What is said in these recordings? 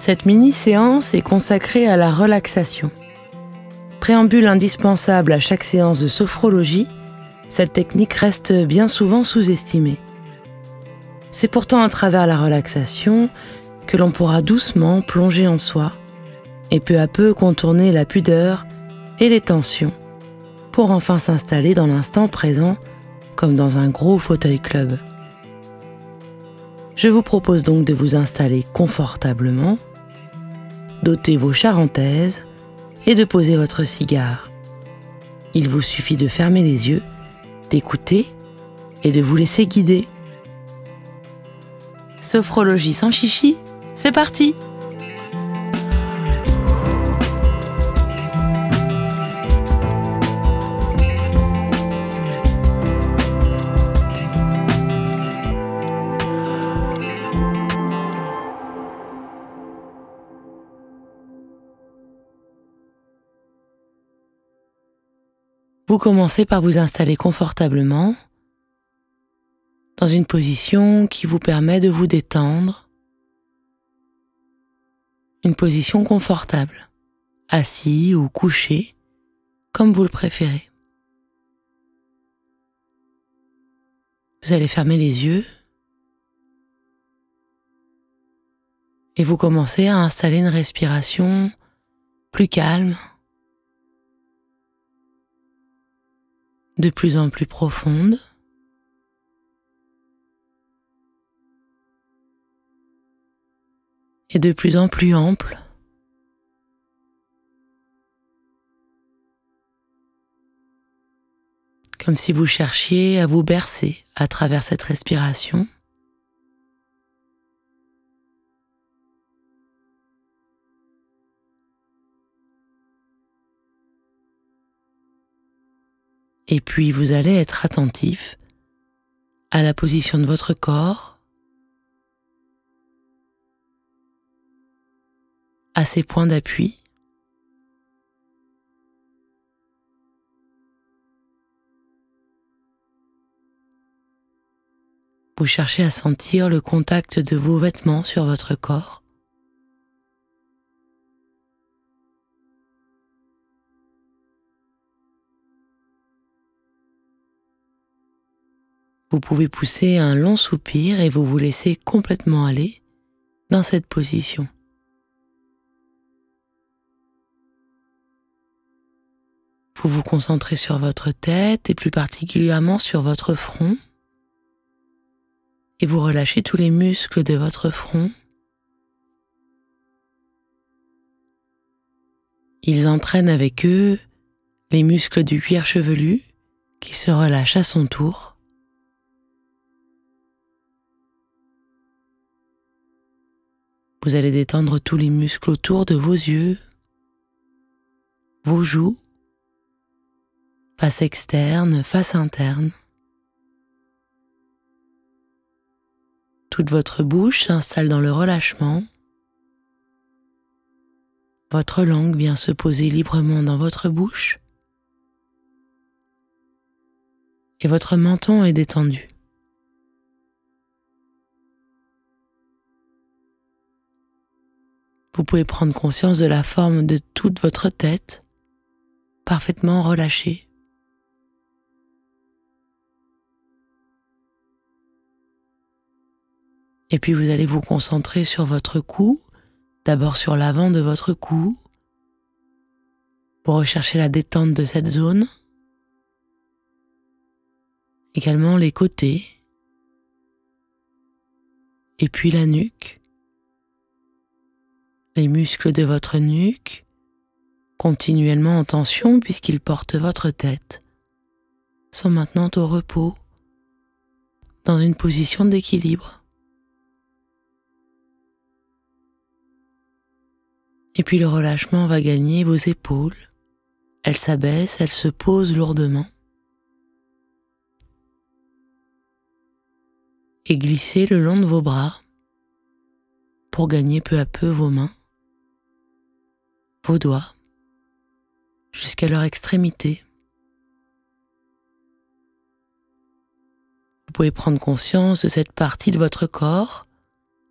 Cette mini-séance est consacrée à la relaxation. Préambule indispensable à chaque séance de sophrologie, cette technique reste bien souvent sous-estimée. C'est pourtant à travers la relaxation que l'on pourra doucement plonger en soi et peu à peu contourner la pudeur et les tensions pour enfin s'installer dans l'instant présent comme dans un gros fauteuil club. Je vous propose donc de vous installer confortablement d'ôter vos charentaises et de poser votre cigare. Il vous suffit de fermer les yeux, d'écouter et de vous laisser guider. Sophrologie sans chichi, c'est parti! Vous commencez par vous installer confortablement dans une position qui vous permet de vous détendre, une position confortable, assis ou couché, comme vous le préférez. Vous allez fermer les yeux. Et vous commencez à installer une respiration plus calme, de plus en plus profonde. et de plus en plus ample. Comme si vous cherchiez à vous bercer à travers cette respiration. Et puis vous allez être attentif à la position de votre corps, à ses points d'appui. Vous cherchez à sentir le contact de vos vêtements sur votre corps. Vous pouvez pousser un long soupir et vous vous laissez complètement aller dans cette position. Vous vous concentrez sur votre tête et plus particulièrement sur votre front et vous relâchez tous les muscles de votre front. Ils entraînent avec eux les muscles du cuir chevelu qui se relâchent à son tour. Vous allez détendre tous les muscles autour de vos yeux, vos joues, face externe, face interne. Toute votre bouche s'installe dans le relâchement. Votre langue vient se poser librement dans votre bouche. Et votre menton est détendu. Vous pouvez prendre conscience de la forme de toute votre tête, parfaitement relâchée. Et puis vous allez vous concentrer sur votre cou, d'abord sur l'avant de votre cou, pour rechercher la détente de cette zone, également les côtés, et puis la nuque. Les muscles de votre nuque, continuellement en tension puisqu'ils portent votre tête, sont maintenant au repos, dans une position d'équilibre. Et puis le relâchement va gagner vos épaules. Elles s'abaissent, elles se posent lourdement. Et glisser le long de vos bras pour gagner peu à peu vos mains vos doigts jusqu'à leur extrémité. Vous pouvez prendre conscience de cette partie de votre corps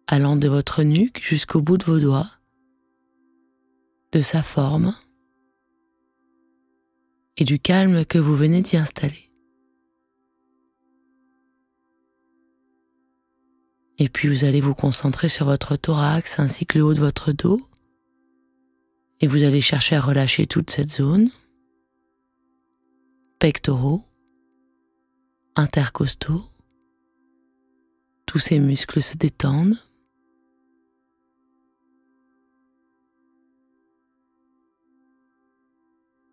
allant de votre nuque jusqu'au bout de vos doigts de sa forme et du calme que vous venez d'y installer. Et puis vous allez vous concentrer sur votre thorax ainsi que le haut de votre dos. Et vous allez chercher à relâcher toute cette zone. Pectoraux, intercostaux. Tous ces muscles se détendent.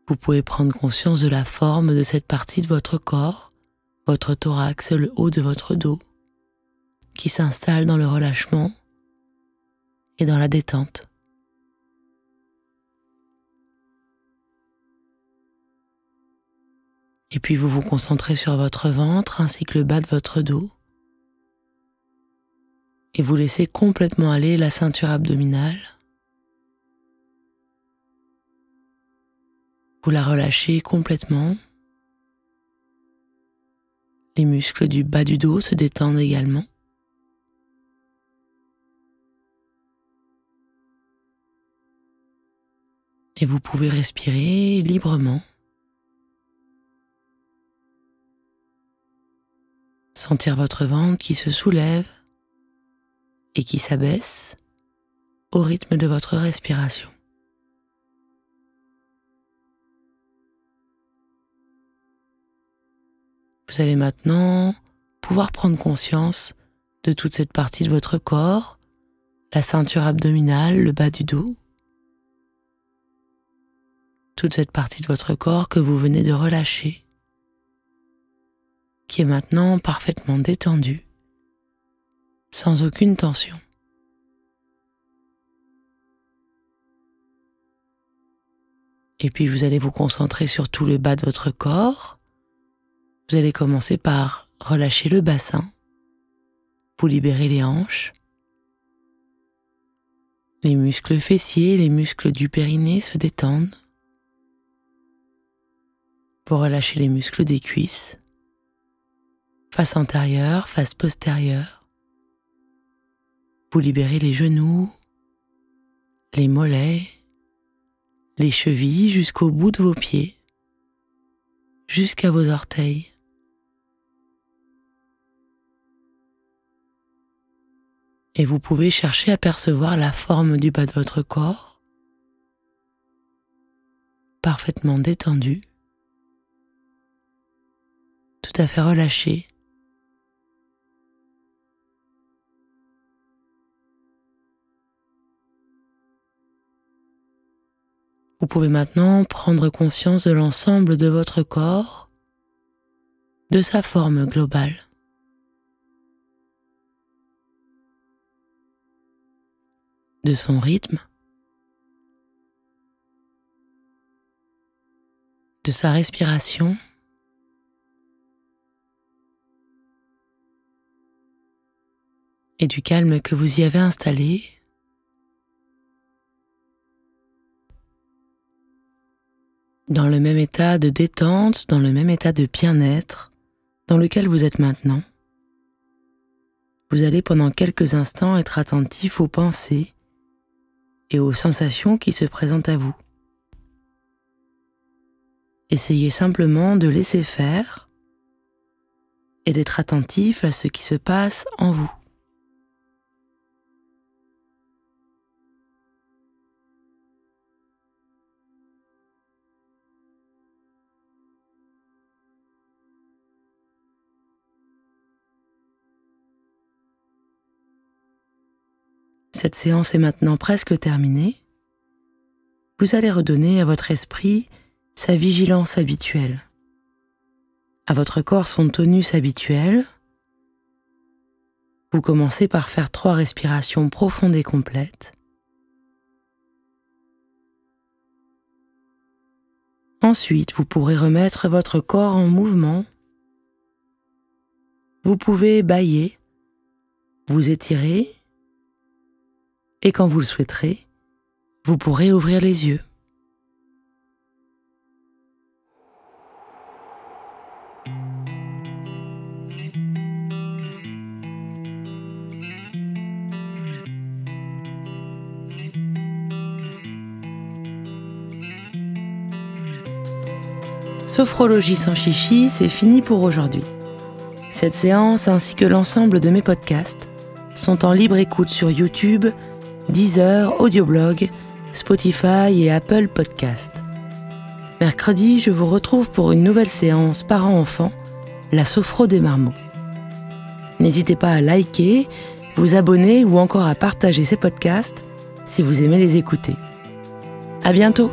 Vous pouvez prendre conscience de la forme de cette partie de votre corps, votre thorax, le haut de votre dos, qui s'installe dans le relâchement et dans la détente. Et puis vous vous concentrez sur votre ventre ainsi que le bas de votre dos. Et vous laissez complètement aller la ceinture abdominale Vous la relâchez complètement. Les muscles du bas du dos se détendent également. Et vous pouvez respirer librement. Sentir votre ventre qui se soulève et qui s'abaisse au rythme de votre respiration. Vous allez maintenant pouvoir prendre conscience de toute cette partie de votre corps, la ceinture abdominale, le bas du dos, toute cette partie de votre corps que vous venez de relâcher, est maintenant parfaitement détendue, sans aucune tension. Et puis vous allez vous concentrer sur tout le bas de votre corps, vous allez commencer par relâcher le bassin, vous libérez les hanches, les muscles fessiers, les muscles du périnée se détendent. Vous relâchez les muscles des cuisses, face antérieure, face postérieure. Vous libérez les genoux, les mollets, les chevilles jusqu'au bout de vos pieds, jusqu'à vos orteils. et vous pouvez chercher à percevoir la forme du bas de votre corps, parfaitement détendu, tout à fait relâché. Vous pouvez maintenant prendre conscience de l'ensemble de votre corps, de sa forme globale. de son rythme, de sa respiration. et du calme que vous y avez installé. Dans le même état de détente, dans le même état de bien-être dans lequel vous êtes maintenant, vous allez pendant quelques instants être attentif aux pensées et aux sensations qui se présentent à vous. Essayez simplement de laisser faire et d'être attentif à ce qui se passe en vous. Cette séance est maintenant presque terminée. Vous allez redonner à votre esprit sa vigilance habituelle, à votre corps son tonus habituel. Vous commencez par faire trois respirations profondes et complètes. Ensuite, vous pourrez remettre votre corps en mouvement. Vous pouvez bailler, vous étirer et quand vous le souhaiterez, vous pourrez ouvrir les yeux. Sophrologie sans chichi, c'est fini pour aujourd'hui. Cette séance ainsi que l'ensemble de mes podcasts sont en libre écoute sur YouTube Deezer, Audioblog, Spotify et Apple Podcast. Mercredi, je vous retrouve pour une nouvelle séance parents-enfants, la sophro des marmots. N'hésitez pas à liker, vous abonner ou encore à partager ces podcasts si vous aimez les écouter. À bientôt!